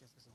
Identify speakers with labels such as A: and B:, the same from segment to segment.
A: mach jetzt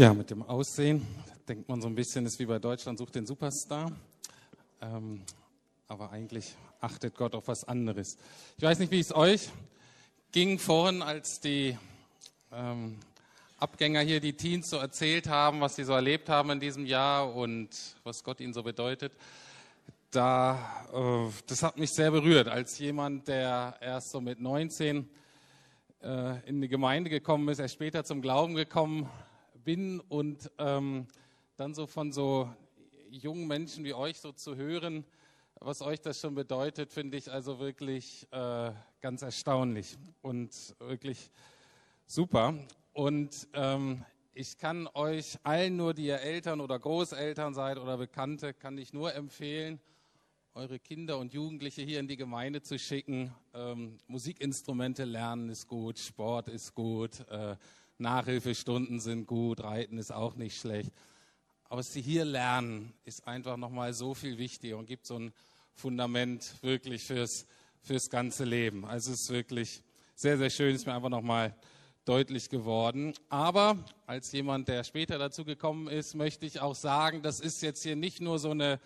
B: Ja, mit dem
C: Aussehen denkt man so ein bisschen, ist wie bei Deutschland sucht den Superstar. Ähm, aber eigentlich achtet Gott auf was anderes. Ich weiß nicht, wie es euch ging vorhin, als die ähm, Abgänger hier, die Teens, so erzählt haben, was sie so erlebt haben in diesem Jahr und was Gott ihnen so bedeutet. Da, äh, das hat mich sehr berührt, als jemand, der erst so mit 19 äh, in die Gemeinde gekommen ist, erst später zum Glauben gekommen bin und ähm, dann so von so jungen Menschen wie euch so zu hören, was euch das schon bedeutet, finde ich also wirklich äh, ganz erstaunlich und wirklich super. Und ähm, ich kann euch allen nur, die ihr Eltern oder Großeltern seid oder Bekannte, kann ich nur empfehlen, eure Kinder und Jugendliche hier in die Gemeinde zu schicken. Ähm, Musikinstrumente lernen ist gut, Sport ist gut, äh, Nachhilfestunden sind gut, Reiten ist auch nicht schlecht. Aber was sie hier lernen, ist einfach nochmal so viel wichtiger und gibt so ein Fundament wirklich fürs, fürs ganze Leben. Also es ist wirklich sehr, sehr schön, ist mir einfach nochmal deutlich geworden. Aber als jemand, der später dazu gekommen ist, möchte ich auch sagen, das ist jetzt hier nicht nur so eine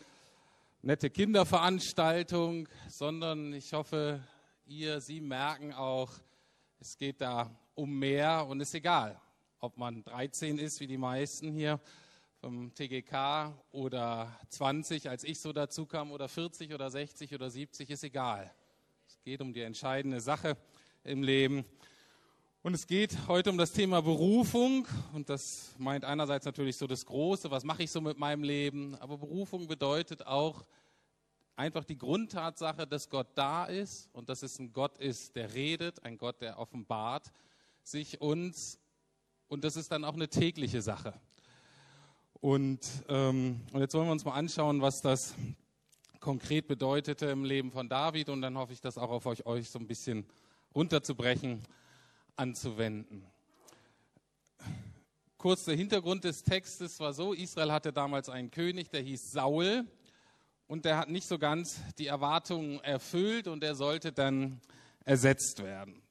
C: nette Kinderveranstaltung, sondern ich hoffe, ihr, Sie merken auch, es geht da um mehr und ist egal, ob man 13 ist, wie die meisten hier vom TGK oder 20, als ich so dazu kam, oder 40 oder 60 oder 70, ist egal. Es geht um die entscheidende Sache im Leben. Und es geht heute um das Thema Berufung. Und das meint einerseits natürlich so das Große, was mache ich so mit meinem Leben. Aber Berufung bedeutet auch einfach die Grundtatsache, dass Gott da ist und dass es ein Gott ist, der redet, ein Gott, der offenbart sich uns. Und das ist dann auch eine tägliche Sache. Und, ähm, und jetzt wollen wir uns mal anschauen, was das konkret bedeutete im Leben von David. Und dann hoffe ich, das auch auf euch, euch so ein bisschen runterzubrechen, anzuwenden. Kurz der Hintergrund des Textes war so, Israel hatte damals einen König, der hieß Saul und der hat nicht so ganz die Erwartungen erfüllt und er sollte dann ersetzt werden.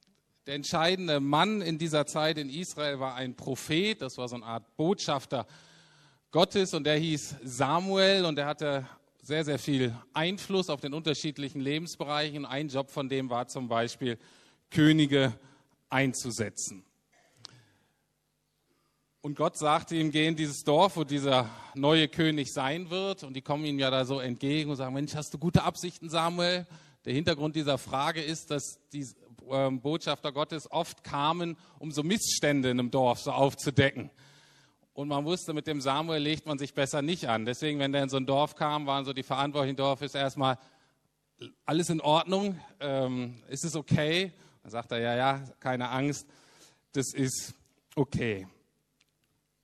C: Der entscheidende Mann in dieser Zeit in Israel war ein Prophet, das war so eine Art Botschafter Gottes und der hieß Samuel und er hatte sehr, sehr viel Einfluss auf den unterschiedlichen Lebensbereichen. Ein Job von dem war zum Beispiel, Könige einzusetzen. Und Gott sagte ihm, geh in dieses Dorf, wo dieser neue König sein wird. Und die kommen ihm ja da so entgegen und sagen, Mensch, hast du gute Absichten, Samuel? Der Hintergrund dieser Frage ist, dass die äh, Botschafter Gottes oft kamen, um so Missstände in einem Dorf so aufzudecken. Und man wusste, mit dem Samuel legt man sich besser nicht an. Deswegen, wenn der in so ein Dorf kam, waren so die Verantwortlichen Dorf, ist erstmal alles in Ordnung, ähm, ist es okay? Dann sagt er, ja, ja, keine Angst, das ist okay.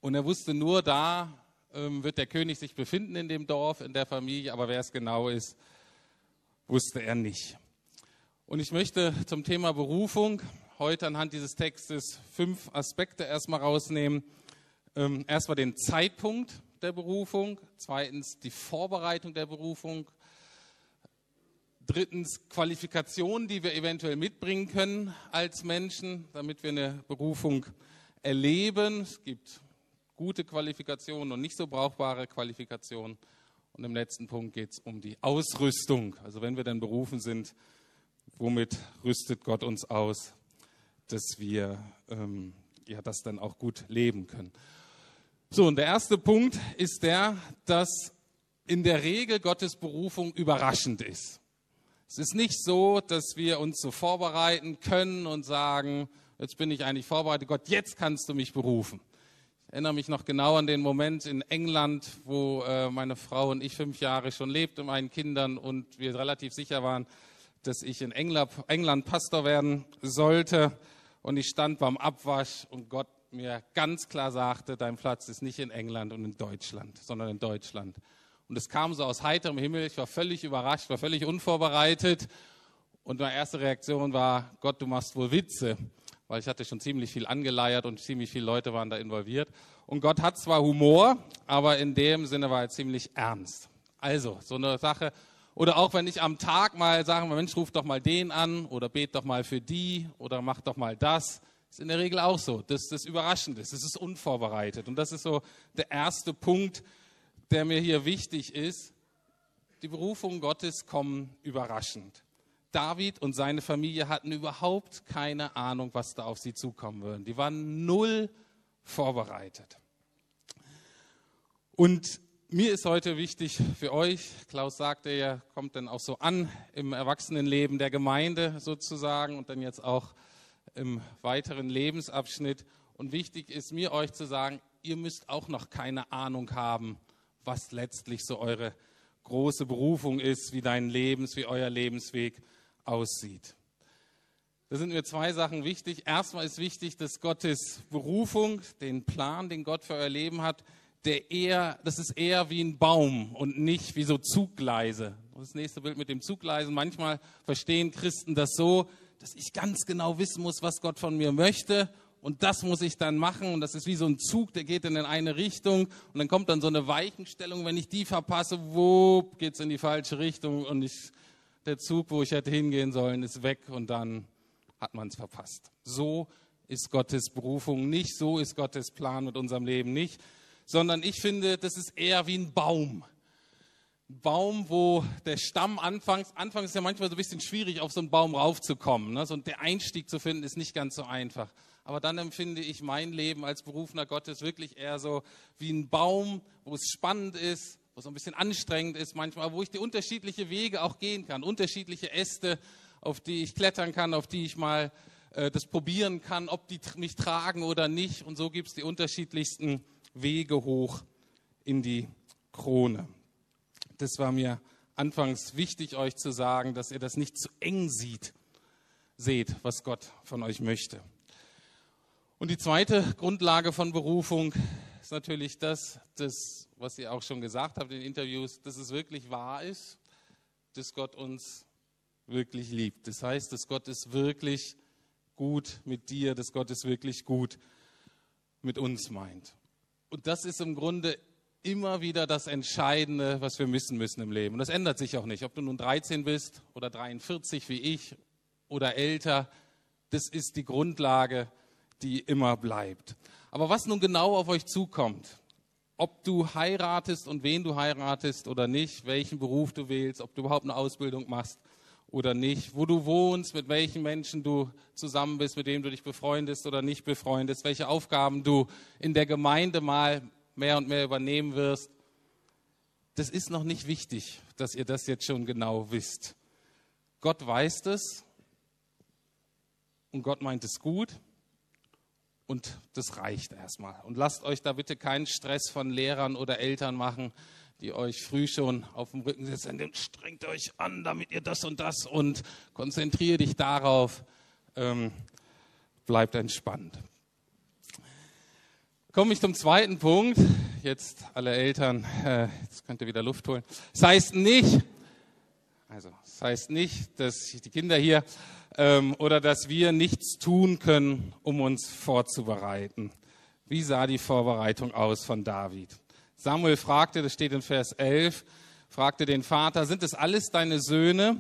C: Und er wusste nur, da ähm, wird der König sich befinden in dem Dorf, in der Familie, aber wer es genau ist, wusste er nicht. Und ich möchte zum Thema Berufung heute anhand dieses Textes fünf Aspekte erstmal rausnehmen. Ähm, erstmal den Zeitpunkt der Berufung, zweitens die Vorbereitung der Berufung, drittens Qualifikationen, die wir eventuell mitbringen können als Menschen, damit wir eine Berufung erleben. Es gibt gute Qualifikationen und nicht so brauchbare Qualifikationen. Und im letzten Punkt geht es um die Ausrüstung. Also wenn wir dann berufen sind, womit rüstet Gott uns aus, dass wir ähm, ja, das dann auch gut leben können. So, und der erste Punkt ist der, dass in der Regel Gottes Berufung überraschend ist. Es ist nicht so, dass wir uns so vorbereiten können und sagen, jetzt bin ich eigentlich vorbereitet, Gott, jetzt kannst du mich berufen. Ich erinnere mich noch genau an den Moment in England, wo äh, meine Frau und ich fünf Jahre schon lebten mit meinen Kindern und wir relativ sicher waren, dass ich in England, Pastor werden sollte. Und ich stand beim Abwasch und Gott mir ganz klar sagte, dein Platz ist nicht in England und in Deutschland, sondern in Deutschland. Und es kam so aus heiterem Himmel. Ich war völlig überrascht, war völlig unvorbereitet. Und meine erste Reaktion war, Gott, du machst wohl Witze weil ich hatte schon ziemlich viel angeleiert und ziemlich viele Leute waren da involviert. Und Gott hat zwar Humor, aber in dem Sinne war er ziemlich ernst. Also, so eine Sache. Oder auch wenn ich am Tag mal sage, Mensch, ruf doch mal den an oder bet doch mal für die oder mach doch mal das. Ist in der Regel auch so, dass das überraschend ist. Es ist unvorbereitet. Und das ist so der erste Punkt, der mir hier wichtig ist. Die Berufungen Gottes kommen überraschend. David und seine Familie hatten überhaupt keine Ahnung, was da auf sie zukommen würde. Die waren null vorbereitet. Und mir ist heute wichtig für euch, Klaus sagte ja, kommt dann auch so an im Erwachsenenleben der Gemeinde sozusagen und dann jetzt auch im weiteren Lebensabschnitt. Und wichtig ist mir euch zu sagen, ihr müsst auch noch keine Ahnung haben, was letztlich so eure große Berufung ist, wie dein Lebens, wie euer Lebensweg aussieht. Da sind mir zwei Sachen wichtig. Erstmal ist wichtig, dass Gottes Berufung, den Plan, den Gott für euer Leben hat, der eher, das ist eher wie ein Baum und nicht wie so Zuggleise. Das nächste Bild mit dem Zuggleisen. Manchmal verstehen Christen das so, dass ich ganz genau wissen muss, was Gott von mir möchte. Und das muss ich dann machen. Und das ist wie so ein Zug, der geht in eine Richtung. Und dann kommt dann so eine Weichenstellung, wenn ich die verpasse, wo geht es in die falsche Richtung. Und ich der Zug, wo ich hätte hingehen sollen, ist weg. Und dann hat man es verpasst. So ist Gottes Berufung nicht, so ist Gottes Plan mit unserem Leben nicht, sondern ich finde, das ist eher wie ein Baum. Ein Baum, wo der Stamm anfangs, anfangs ist ja manchmal so ein bisschen schwierig, auf so einen Baum raufzukommen. Ne? So, und der Einstieg zu finden, ist nicht ganz so einfach. Aber dann empfinde ich mein Leben als Berufener Gottes wirklich eher so wie ein Baum, wo es spannend ist, wo es ein bisschen anstrengend ist manchmal, wo ich die unterschiedliche Wege auch gehen kann, unterschiedliche Äste, auf die ich klettern kann, auf die ich mal äh, das probieren kann, ob die mich tragen oder nicht. Und so gibt es die unterschiedlichsten Wege hoch in die Krone. Das war mir anfangs wichtig, euch zu sagen, dass ihr das nicht zu eng sieht, seht, was Gott von euch möchte. Und die zweite Grundlage von Berufung ist natürlich das, das, was ihr auch schon gesagt habt in Interviews, dass es wirklich wahr ist, dass Gott uns wirklich liebt. Das heißt, dass Gott es wirklich gut mit dir, dass Gott es wirklich gut mit uns meint. Und das ist im Grunde immer wieder das Entscheidende, was wir wissen müssen im Leben. Und das ändert sich auch nicht. Ob du nun 13 bist oder 43 wie ich oder älter, das ist die Grundlage, die immer bleibt. Aber was nun genau auf euch zukommt, ob du heiratest und wen du heiratest oder nicht, welchen Beruf du wählst, ob du überhaupt eine Ausbildung machst oder nicht, wo du wohnst, mit welchen Menschen du zusammen bist, mit denen du dich befreundest oder nicht befreundest, welche Aufgaben du in der Gemeinde mal mehr und mehr übernehmen wirst. Das ist noch nicht wichtig, dass ihr das jetzt schon genau wisst. Gott weiß es und Gott meint es gut und das reicht erstmal. Und lasst euch da bitte keinen Stress von Lehrern oder Eltern machen, die euch früh schon auf dem Rücken sitzen. Strengt euch an, damit ihr das und das und konzentriere dich darauf. Ähm, bleibt entspannt. Komme ich zum zweiten Punkt. Jetzt alle Eltern, äh, jetzt könnt ihr wieder Luft holen. Das heißt nicht, also das heißt nicht, dass die Kinder hier ähm, oder dass wir nichts tun können, um uns vorzubereiten. Wie sah die Vorbereitung aus von David? Samuel fragte, das steht in Vers 11, fragte den Vater, sind es alles deine Söhne?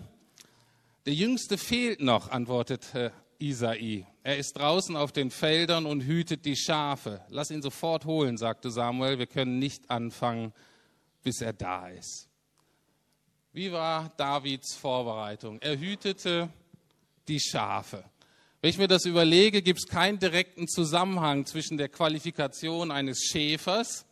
C: Der Jüngste fehlt noch, antwortete Isai. Er ist draußen auf den Feldern und hütet die Schafe. Lass ihn sofort holen, sagte Samuel. Wir können nicht anfangen, bis er da ist. Wie war Davids Vorbereitung? Er hütete die Schafe. Wenn ich mir das überlege, gibt es keinen direkten Zusammenhang zwischen der Qualifikation eines Schäfers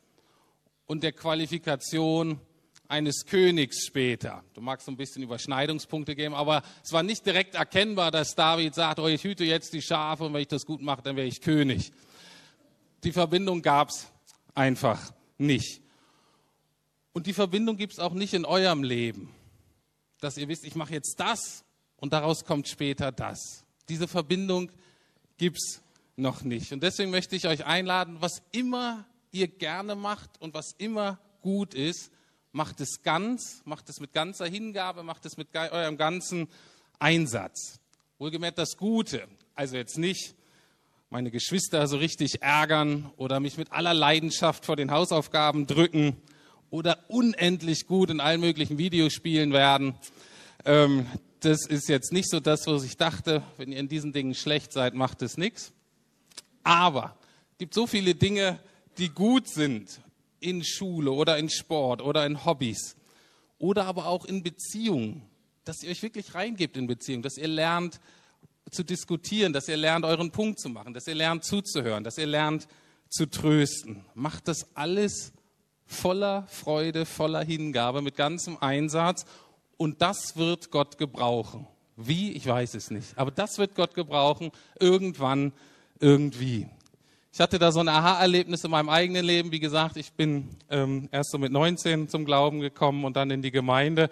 C: und der Qualifikation eines Königs später. Du magst so ein bisschen Überschneidungspunkte geben, aber es war nicht direkt erkennbar, dass David sagt, oh, ich hüte jetzt die Schafe und wenn ich das gut mache, dann wäre ich König. Die Verbindung gab es einfach nicht. Und die Verbindung gibt es auch nicht in eurem Leben, dass ihr wisst, ich mache jetzt das und daraus kommt später das. Diese Verbindung gibt es noch nicht. Und deswegen möchte ich euch einladen, was immer ihr gerne macht und was immer gut ist, macht es ganz, macht es mit ganzer Hingabe, macht es mit eurem ganzen Einsatz. Wohlgemerkt das Gute, also jetzt nicht meine Geschwister so richtig ärgern oder mich mit aller Leidenschaft vor den Hausaufgaben drücken oder unendlich gut in allen möglichen Videospielen werden. Ähm, das ist jetzt nicht so das, was ich dachte. Wenn ihr in diesen Dingen schlecht seid, macht es nichts. Aber es gibt so viele Dinge, die gut sind in Schule oder in Sport oder in Hobbys oder aber auch in Beziehungen, dass ihr euch wirklich reingebt in Beziehungen, dass ihr lernt zu diskutieren, dass ihr lernt euren Punkt zu machen, dass ihr lernt zuzuhören, dass ihr lernt zu trösten. Macht das alles voller Freude, voller Hingabe, mit ganzem Einsatz und das wird Gott gebrauchen. Wie? Ich weiß es nicht. Aber das wird Gott gebrauchen, irgendwann, irgendwie. Ich hatte da so ein Aha-Erlebnis in meinem eigenen Leben. Wie gesagt, ich bin ähm, erst so mit 19 zum Glauben gekommen und dann in die Gemeinde.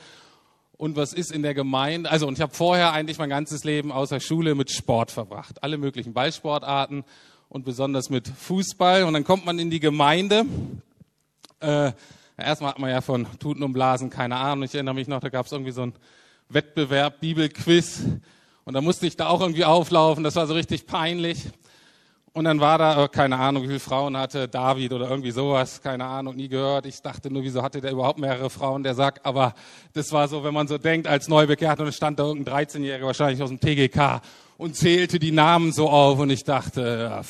C: Und was ist in der Gemeinde? Also, und ich habe vorher eigentlich mein ganzes Leben außer Schule mit Sport verbracht. Alle möglichen Ballsportarten und besonders mit Fußball. Und dann kommt man in die Gemeinde. Äh, erstmal hat man ja von Tuten und Blasen keine Ahnung. Ich erinnere mich noch, da gab es irgendwie so einen Wettbewerb, Bibelquiz. Und da musste ich da auch irgendwie auflaufen. Das war so richtig peinlich. Und dann war da, äh, keine Ahnung, wie viele Frauen hatte David oder irgendwie sowas, keine Ahnung, nie gehört. Ich dachte nur, wieso hatte der überhaupt mehrere Frauen, der sagt, aber das war so, wenn man so denkt, als Neubekehrt und stand da irgendein 13-Jähriger wahrscheinlich aus dem TGK und zählte die Namen so auf und ich dachte,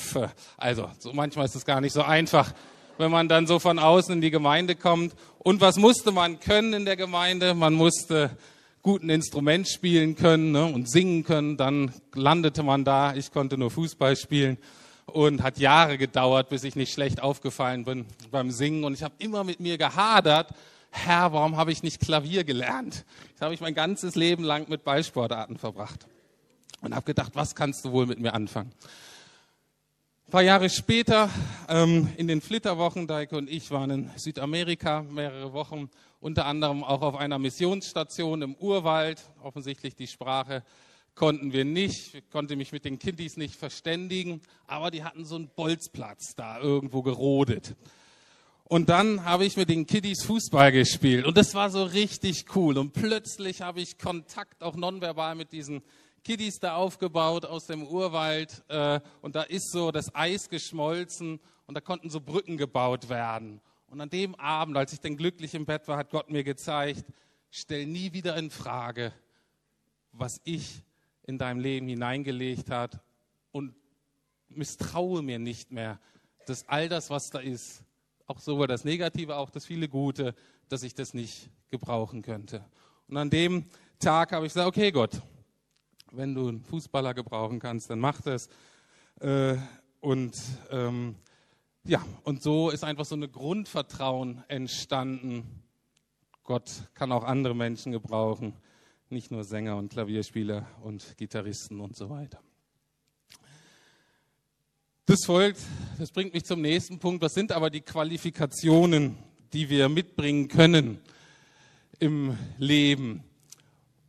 C: also, so manchmal ist es gar nicht so einfach, wenn man dann so von außen in die Gemeinde kommt. Und was musste man können in der Gemeinde? Man musste guten Instrument spielen können ne, und singen können. Dann landete man da. Ich konnte nur Fußball spielen und hat Jahre gedauert, bis ich nicht schlecht aufgefallen bin beim Singen. Und ich habe immer mit mir gehadert, Herr, warum habe ich nicht Klavier gelernt? Das habe ich mein ganzes Leben lang mit Ballsportarten verbracht. Und habe gedacht, was kannst du wohl mit mir anfangen? Ein paar Jahre später, ähm, in den Flitterwochen, Deike und ich waren in Südamerika mehrere Wochen, unter anderem auch auf einer Missionsstation im Urwald. Offensichtlich die Sprache konnten wir nicht, ich konnte mich mit den Kiddies nicht verständigen, aber die hatten so einen Bolzplatz da irgendwo gerodet. Und dann habe ich mit den Kiddies Fußball gespielt und das war so richtig cool. Und plötzlich habe ich Kontakt auch nonverbal mit diesen Kiddies da aufgebaut aus dem Urwald äh, und da ist so das Eis geschmolzen und da konnten so Brücken gebaut werden. Und an dem Abend, als ich dann glücklich im Bett war, hat Gott mir gezeigt, stell nie wieder in Frage, was ich in deinem Leben hineingelegt hat und misstraue mir nicht mehr, dass all das, was da ist, auch sowohl das Negative, auch das viele Gute, dass ich das nicht gebrauchen könnte. Und an dem Tag habe ich gesagt, okay Gott, wenn du einen Fußballer gebrauchen kannst, dann mach das. Äh, und ähm, ja, und so ist einfach so eine Grundvertrauen entstanden. Gott kann auch andere Menschen gebrauchen, nicht nur Sänger und Klavierspieler und Gitarristen und so weiter. Das folgt, das bringt mich zum nächsten Punkt. Was sind aber die Qualifikationen, die wir mitbringen können im Leben?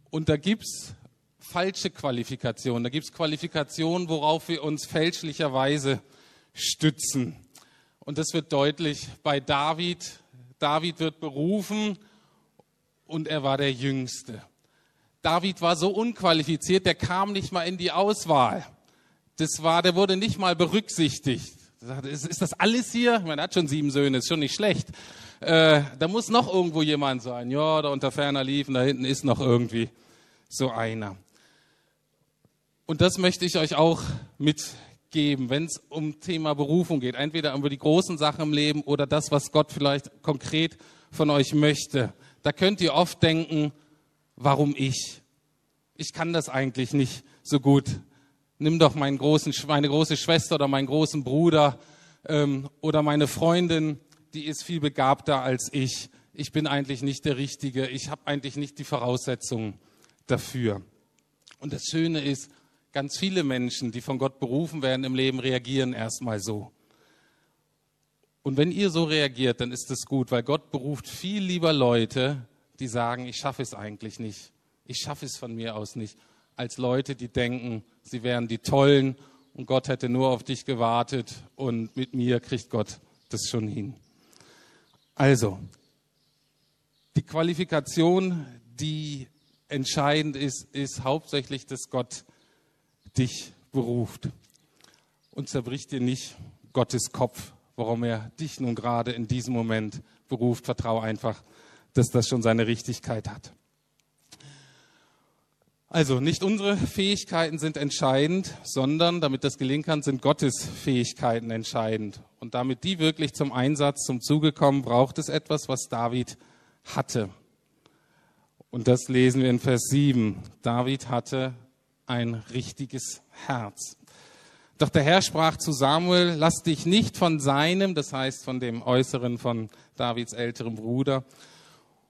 C: Und da gibt es falsche Qualifikationen. Da gibt es Qualifikationen, worauf wir uns fälschlicherweise stützen. Und das wird deutlich bei David. David wird berufen und er war der Jüngste. David war so unqualifiziert, der kam nicht mal in die Auswahl. Das war, der wurde nicht mal berücksichtigt. Ist das alles hier? Man hat schon sieben Söhne, ist schon nicht schlecht. Äh, da muss noch irgendwo jemand sein. Ja, da unter ferner liefen, da hinten ist noch irgendwie so einer. Und das möchte ich euch auch mitgeben, wenn es um Thema Berufung geht. Entweder über die großen Sachen im Leben oder das, was Gott vielleicht konkret von euch möchte. Da könnt ihr oft denken, warum ich? Ich kann das eigentlich nicht so gut. Nimm doch meinen großen, meine große Schwester oder meinen großen Bruder ähm, oder meine Freundin, die ist viel begabter als ich. Ich bin eigentlich nicht der Richtige. Ich habe eigentlich nicht die Voraussetzungen dafür. Und das Schöne ist, Ganz viele Menschen, die von Gott berufen werden im Leben, reagieren erstmal so. Und wenn ihr so reagiert, dann ist es gut, weil Gott beruft viel lieber Leute, die sagen, ich schaffe es eigentlich nicht. Ich schaffe es von mir aus nicht, als Leute, die denken, sie wären die Tollen und Gott hätte nur auf dich gewartet und mit mir kriegt Gott das schon hin. Also, die Qualifikation, die entscheidend ist, ist hauptsächlich, dass Gott dich beruft. Und zerbricht dir nicht Gottes Kopf, warum er dich nun gerade in diesem Moment beruft. Vertraue einfach, dass das schon seine Richtigkeit hat. Also nicht unsere Fähigkeiten sind entscheidend, sondern damit das gelingen kann, sind Gottes Fähigkeiten entscheidend. Und damit die wirklich zum Einsatz, zum Zuge kommen, braucht es etwas, was David hatte. Und das lesen wir in Vers 7. David hatte ein richtiges Herz. Doch der Herr sprach zu Samuel, lass dich nicht von seinem, das heißt von dem Äußeren von Davids älterem Bruder,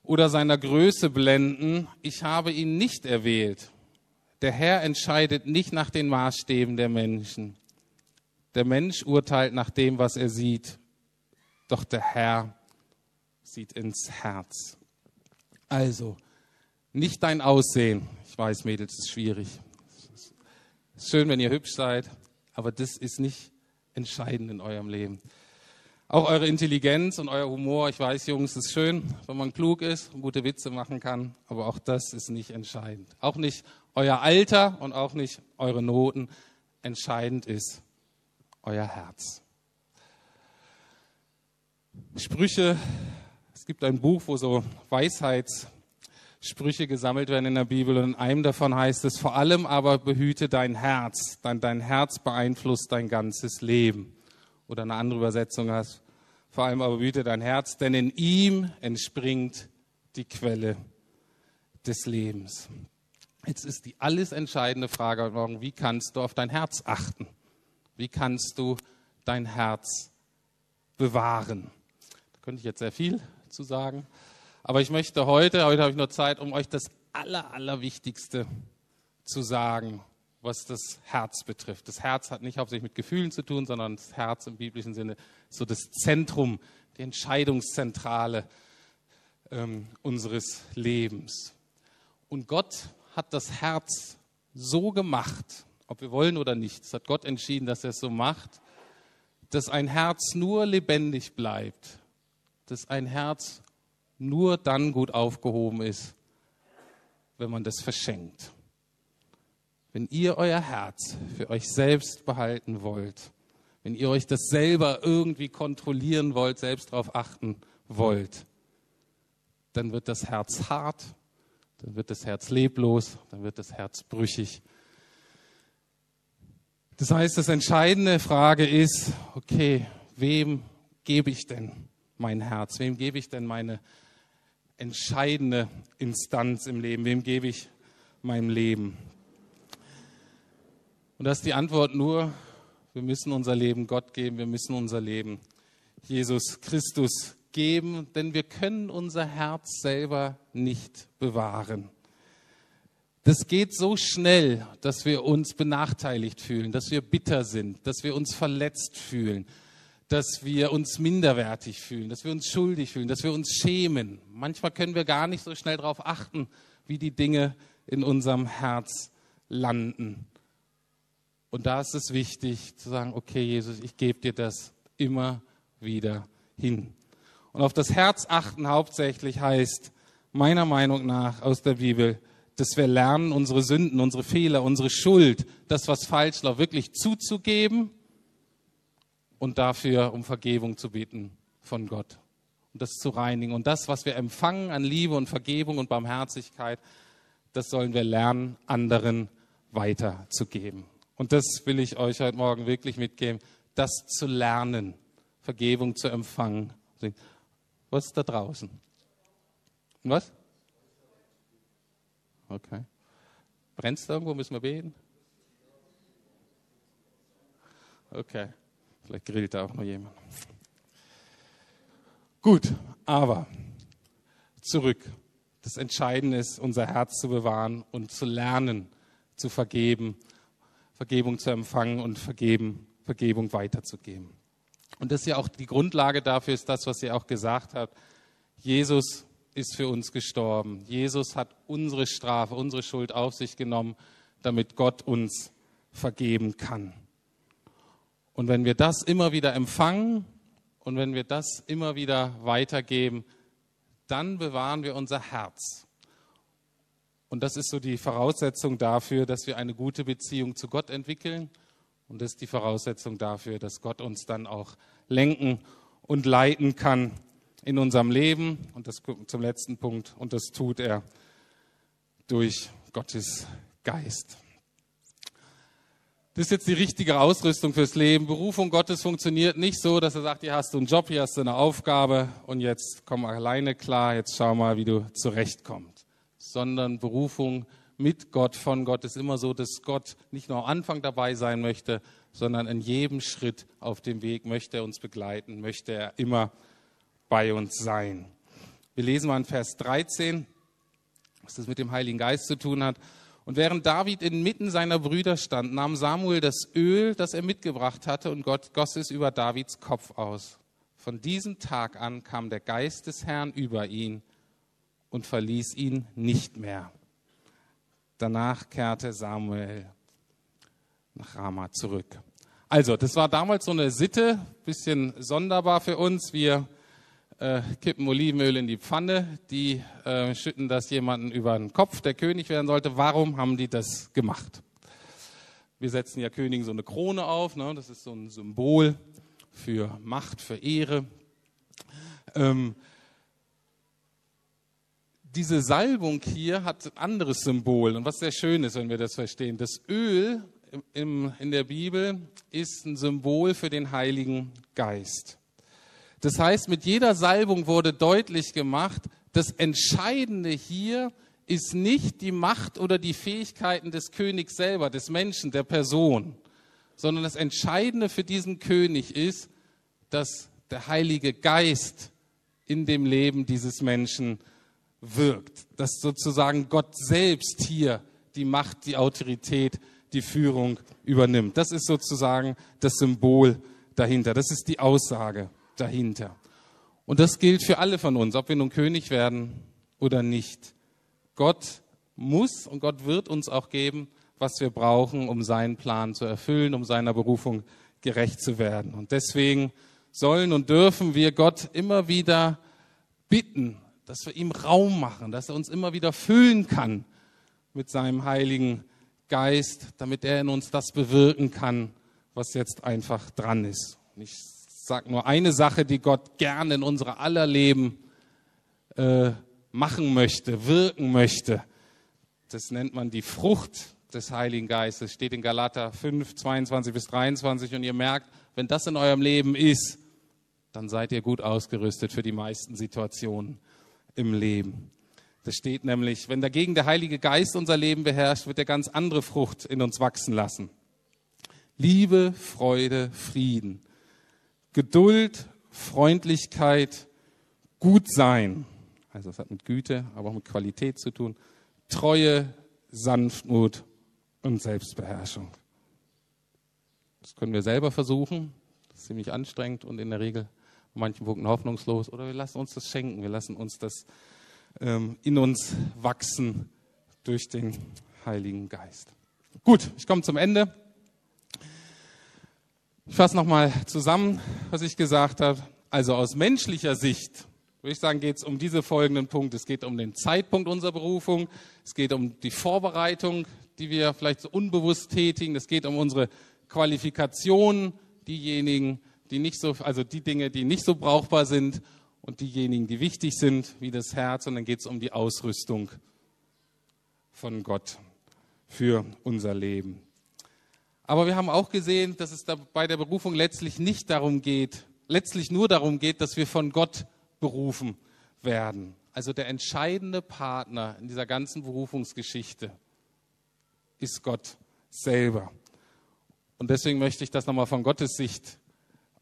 C: oder seiner Größe blenden. Ich habe ihn nicht erwählt. Der Herr entscheidet nicht nach den Maßstäben der Menschen. Der Mensch urteilt nach dem, was er sieht. Doch der Herr sieht ins Herz. Also, nicht dein Aussehen. Ich weiß, Mädels, es ist schwierig. Es ist schön, wenn ihr hübsch seid, aber das ist nicht entscheidend in eurem Leben. Auch eure Intelligenz und euer Humor, ich weiß, Jungs, es ist schön, wenn man klug ist und gute Witze machen kann, aber auch das ist nicht entscheidend. Auch nicht euer Alter und auch nicht eure Noten. Entscheidend ist euer Herz. Sprüche, es gibt ein Buch, wo so Weisheits Sprüche gesammelt werden in der Bibel und in einem davon heißt es, vor allem aber behüte dein Herz, denn dein Herz beeinflusst dein ganzes Leben. Oder eine andere Übersetzung hast, vor allem aber behüte dein Herz, denn in ihm entspringt die Quelle des Lebens. Jetzt ist die alles entscheidende Frage morgen, wie kannst du auf dein Herz achten? Wie kannst du dein Herz bewahren? Da könnte ich jetzt sehr viel zu sagen. Aber ich möchte heute, heute habe ich nur Zeit, um euch das Aller, Allerwichtigste zu sagen. Was das Herz betrifft. Das Herz hat nicht hauptsächlich mit Gefühlen zu tun, sondern das Herz im biblischen Sinne so das Zentrum, die Entscheidungszentrale ähm, unseres Lebens. Und Gott hat das Herz so gemacht, ob wir wollen oder nicht, es hat Gott entschieden, dass er es so macht, dass ein Herz nur lebendig bleibt, dass ein Herz nur dann gut aufgehoben ist, wenn man das verschenkt. Wenn ihr euer Herz für euch selbst behalten wollt, wenn ihr euch das selber irgendwie kontrollieren wollt, selbst darauf achten wollt, dann wird das Herz hart, dann wird das Herz leblos, dann wird das Herz brüchig. Das heißt, das entscheidende Frage ist, okay, wem gebe ich denn mein Herz? Wem gebe ich denn meine entscheidende Instanz im Leben? Wem gebe ich mein Leben? Und das ist die Antwort nur, wir müssen unser Leben Gott geben, wir müssen unser Leben Jesus Christus geben, denn wir können unser Herz selber nicht bewahren. Das geht so schnell, dass wir uns benachteiligt fühlen, dass wir bitter sind, dass wir uns verletzt fühlen, dass wir uns minderwertig fühlen, dass wir uns schuldig fühlen, dass wir uns schämen. Manchmal können wir gar nicht so schnell darauf achten, wie die Dinge in unserem Herz landen. Und da ist es wichtig zu sagen, okay Jesus, ich gebe dir das immer wieder hin. Und auf das Herz achten hauptsächlich heißt, meiner Meinung nach aus der Bibel, dass wir lernen, unsere Sünden, unsere Fehler, unsere Schuld, das, was falsch läuft, wirklich zuzugeben und dafür um Vergebung zu beten von Gott. Und das zu reinigen. Und das, was wir empfangen an Liebe und Vergebung und Barmherzigkeit, das sollen wir lernen, anderen weiterzugeben. Und das will ich euch heute Morgen wirklich mitgeben, das zu lernen, Vergebung zu empfangen. Was ist da draußen? Was? Okay. Brennt es irgendwo? Müssen wir beten? Okay. Vielleicht grillt da auch noch jemand. Gut, aber zurück. Das Entscheidende ist, unser Herz zu bewahren und zu lernen, zu vergeben, Vergebung zu empfangen und vergeben, Vergebung weiterzugeben. Und das ist ja auch die Grundlage dafür, ist das, was ihr auch gesagt habt. Jesus ist für uns gestorben. Jesus hat unsere Strafe, unsere Schuld auf sich genommen, damit Gott uns vergeben kann. Und wenn wir das immer wieder empfangen und wenn wir das immer wieder weitergeben, dann bewahren wir unser Herz. Und das ist so die Voraussetzung dafür, dass wir eine gute Beziehung zu Gott entwickeln und das ist die Voraussetzung dafür, dass Gott uns dann auch lenken und leiten kann in unserem Leben. Und das kommt zum letzten Punkt. Und das tut er durch Gottes Geist. Das ist jetzt die richtige Ausrüstung fürs Leben. Berufung Gottes funktioniert nicht so, dass er sagt, hier hast du einen Job, hier hast du eine Aufgabe und jetzt komm alleine klar, jetzt schau mal, wie du zurechtkommst. Sondern Berufung mit Gott, von Gott ist immer so, dass Gott nicht nur am Anfang dabei sein möchte, sondern in jedem Schritt auf dem Weg möchte er uns begleiten, möchte er immer bei uns sein. Wir lesen mal in Vers 13, was das mit dem Heiligen Geist zu tun hat. Und während David inmitten seiner Brüder stand, nahm Samuel das Öl, das er mitgebracht hatte, und Gott goss es über Davids Kopf aus. Von diesem Tag an kam der Geist des Herrn über ihn und verließ ihn nicht mehr. Danach kehrte Samuel nach Rama zurück. Also, das war damals so eine Sitte, bisschen sonderbar für uns. Wir äh, kippen Olivenöl in die Pfanne, die äh, schütten das jemanden über den Kopf, der König werden sollte. Warum haben die das gemacht? Wir setzen ja Königen so eine Krone auf, ne? das ist so ein Symbol für Macht, für Ehre. Ähm, diese Salbung hier hat ein anderes Symbol und was sehr schön ist, wenn wir das verstehen. Das Öl im, in der Bibel ist ein Symbol für den Heiligen Geist. Das heißt, mit jeder Salbung wurde deutlich gemacht, das Entscheidende hier ist nicht die Macht oder die Fähigkeiten des Königs selber, des Menschen, der Person, sondern das Entscheidende für diesen König ist, dass der Heilige Geist in dem Leben dieses Menschen wirkt, dass sozusagen Gott selbst hier die Macht, die Autorität die Führung übernimmt. Das ist sozusagen das Symbol dahinter. Das ist die Aussage dahinter. Und das gilt für alle von uns, ob wir nun König werden oder nicht. Gott muss und Gott wird uns auch geben, was wir brauchen, um seinen Plan zu erfüllen, um seiner Berufung gerecht zu werden. Und deswegen sollen und dürfen wir Gott immer wieder bitten, dass wir ihm Raum machen, dass er uns immer wieder füllen kann mit seinem Heiligen Geist, damit er in uns das bewirken kann, was jetzt einfach dran ist. Und ich sage nur eine Sache, die Gott gerne in unser aller Leben äh, machen möchte, wirken möchte. Das nennt man die Frucht des Heiligen Geistes. Steht in Galater 5, 22 bis 23. Und ihr merkt, wenn das in eurem Leben ist, dann seid ihr gut ausgerüstet für die meisten Situationen im Leben. Das steht nämlich, wenn dagegen der Heilige Geist unser Leben beherrscht, wird er ganz andere Frucht in uns wachsen lassen. Liebe, Freude, Frieden, Geduld, Freundlichkeit, Gutsein. Also das hat mit Güte, aber auch mit Qualität zu tun. Treue, Sanftmut und Selbstbeherrschung. Das können wir selber versuchen. Das ist ziemlich anstrengend und in der Regel manchen Punkten hoffnungslos. Oder wir lassen uns das schenken. Wir lassen uns das ähm, in uns wachsen durch den Heiligen Geist. Gut, ich komme zum Ende. Ich fasse nochmal zusammen, was ich gesagt habe. Also aus menschlicher Sicht würde ich sagen, geht es um diese folgenden Punkte. Es geht um den Zeitpunkt unserer Berufung, es geht um die Vorbereitung, die wir vielleicht so unbewusst tätigen, es geht um unsere Qualifikationen, diejenigen, die nicht so, also die Dinge, die nicht so brauchbar sind und diejenigen, die wichtig sind, wie das Herz. Und dann geht es um die Ausrüstung von Gott für unser Leben. Aber wir haben auch gesehen, dass es bei der Berufung letztlich nicht darum geht, letztlich nur darum geht, dass wir von Gott berufen werden. Also der entscheidende Partner in dieser ganzen Berufungsgeschichte ist Gott selber. Und deswegen möchte ich das nochmal von Gottes Sicht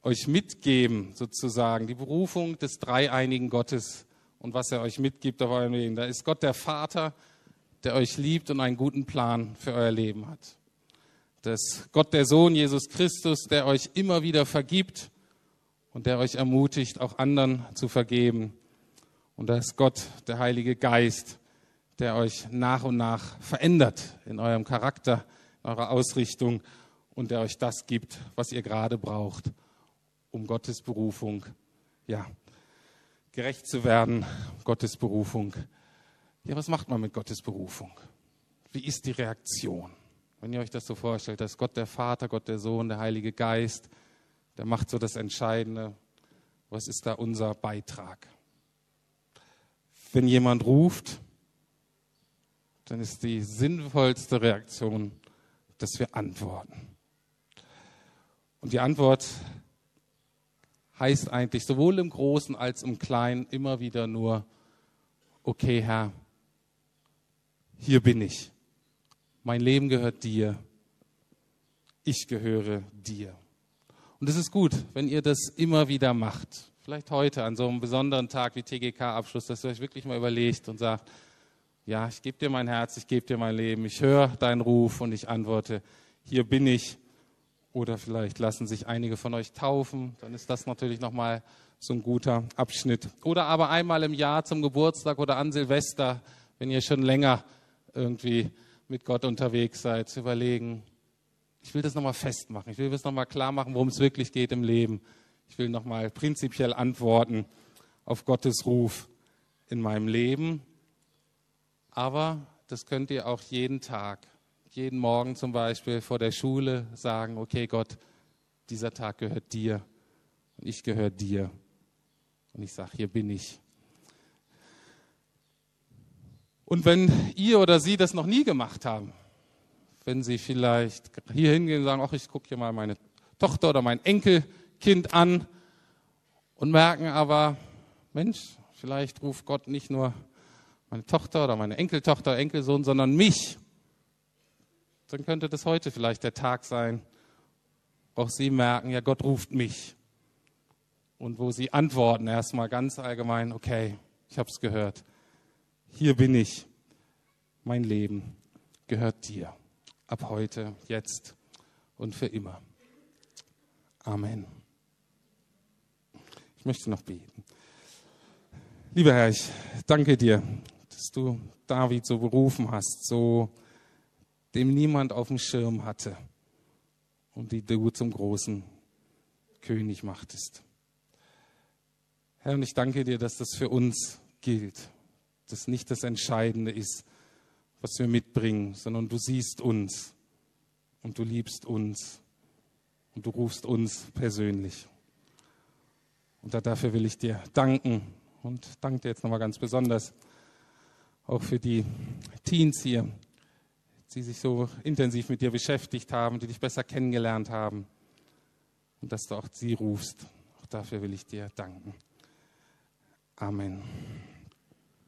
C: euch mitgeben, sozusagen, die Berufung des dreieinigen Gottes und was er euch mitgibt auf eurem Leben. Da ist Gott der Vater, der euch liebt und einen guten Plan für euer Leben hat dass Gott der Sohn Jesus Christus, der euch immer wieder vergibt und der euch ermutigt, auch anderen zu vergeben. Und da ist Gott, der Heilige Geist, der euch nach und nach verändert in eurem Charakter, in eurer Ausrichtung und der euch das gibt, was ihr gerade braucht, um Gottes Berufung, ja, gerecht zu werden, Gottes Berufung. Ja, was macht man mit Gottes Berufung? Wie ist die Reaktion? Wenn ihr euch das so vorstellt, dass Gott der Vater, Gott der Sohn, der Heilige Geist, der macht so das Entscheidende. Was ist da unser Beitrag? Wenn jemand ruft, dann ist die sinnvollste Reaktion, dass wir antworten. Und die Antwort heißt eigentlich sowohl im Großen als im Kleinen immer wieder nur, okay Herr, hier bin ich. Mein Leben gehört dir. Ich gehöre dir. Und es ist gut, wenn ihr das immer wieder macht. Vielleicht heute an so einem besonderen Tag wie TGK-Abschluss, dass ihr euch wirklich mal überlegt und sagt, ja, ich gebe dir mein Herz, ich gebe dir mein Leben, ich höre deinen Ruf und ich antworte, hier bin ich. Oder vielleicht lassen sich einige von euch taufen, dann ist das natürlich nochmal so ein guter Abschnitt. Oder aber einmal im Jahr zum Geburtstag oder an Silvester, wenn ihr schon länger irgendwie mit Gott unterwegs seid, zu überlegen, ich will das nochmal festmachen, ich will das nochmal klar machen, worum es wirklich geht im Leben. Ich will nochmal prinzipiell antworten auf Gottes Ruf in meinem Leben. Aber das könnt ihr auch jeden Tag, jeden Morgen zum Beispiel vor der Schule sagen, okay Gott, dieser Tag gehört dir und ich gehöre dir. Und ich sage, hier bin ich. Und wenn ihr oder sie das noch nie gemacht haben, wenn sie vielleicht hier hingehen und sagen, ach, ich gucke hier mal meine Tochter oder mein Enkelkind an und merken aber, Mensch, vielleicht ruft Gott nicht nur meine Tochter oder meine Enkeltochter, Enkelsohn, sondern mich. Dann könnte das heute vielleicht der Tag sein, auch Sie merken, ja, Gott ruft mich. Und wo Sie antworten erstmal ganz allgemein, okay, ich habe es gehört hier bin ich, mein Leben gehört dir. ab heute, jetzt und für immer. Amen. Ich möchte noch beten. Lieber Herr, ich danke dir, dass du David so berufen hast, so dem niemand auf dem Schirm hatte und die du zum großen König machtest. Herr, und ich danke dir, dass das für uns gilt, dass nicht das Entscheidende ist, was wir mitbringen, sondern du siehst uns und du liebst uns und du rufst uns persönlich. Und dafür will ich dir danken und danke dir jetzt nochmal ganz besonders auch für die Teens hier, die sich so intensiv mit dir beschäftigt haben, die dich besser kennengelernt haben und dass du auch sie rufst. Auch dafür will ich dir danken. Amen.